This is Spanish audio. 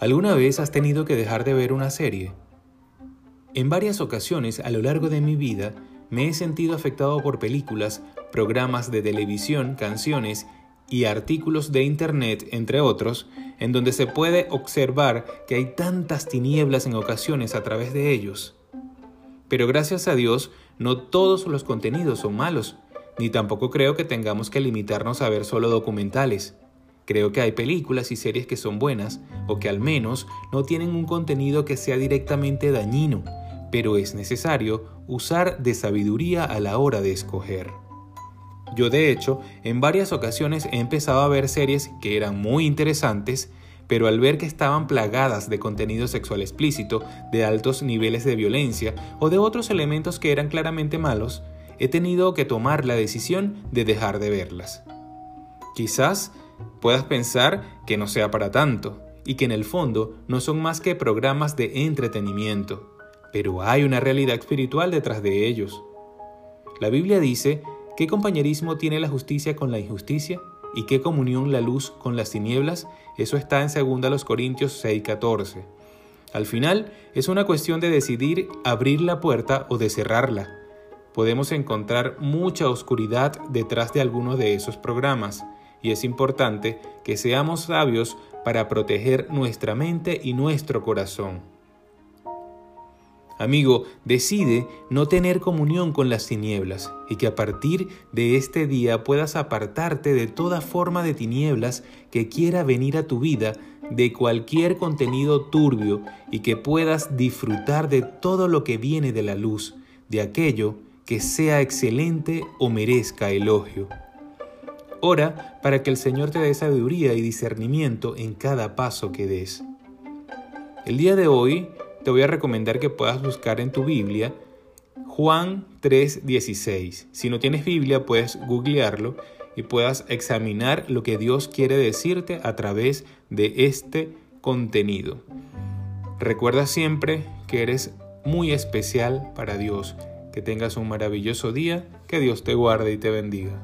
¿Alguna vez has tenido que dejar de ver una serie? En varias ocasiones a lo largo de mi vida me he sentido afectado por películas, programas de televisión, canciones y artículos de Internet, entre otros, en donde se puede observar que hay tantas tinieblas en ocasiones a través de ellos. Pero gracias a Dios, no todos los contenidos son malos, ni tampoco creo que tengamos que limitarnos a ver solo documentales. Creo que hay películas y series que son buenas o que al menos no tienen un contenido que sea directamente dañino, pero es necesario usar de sabiduría a la hora de escoger. Yo de hecho, en varias ocasiones he empezado a ver series que eran muy interesantes, pero al ver que estaban plagadas de contenido sexual explícito, de altos niveles de violencia o de otros elementos que eran claramente malos, he tenido que tomar la decisión de dejar de verlas. Quizás puedas pensar que no sea para tanto y que en el fondo no son más que programas de entretenimiento, pero hay una realidad espiritual detrás de ellos. La Biblia dice, ¿qué compañerismo tiene la justicia con la injusticia? ¿Y qué comunión la luz con las tinieblas? Eso está en 2 Corintios 6:14. Al final, es una cuestión de decidir abrir la puerta o de cerrarla. Podemos encontrar mucha oscuridad detrás de alguno de esos programas y es importante que seamos sabios para proteger nuestra mente y nuestro corazón. Amigo, decide no tener comunión con las tinieblas y que a partir de este día puedas apartarte de toda forma de tinieblas que quiera venir a tu vida, de cualquier contenido turbio y que puedas disfrutar de todo lo que viene de la luz, de aquello que sea excelente o merezca elogio. Ora para que el Señor te dé sabiduría y discernimiento en cada paso que des. El día de hoy te voy a recomendar que puedas buscar en tu Biblia Juan 3:16. Si no tienes Biblia, puedes googlearlo y puedas examinar lo que Dios quiere decirte a través de este contenido. Recuerda siempre que eres muy especial para Dios. Que tengas un maravilloso día, que Dios te guarde y te bendiga.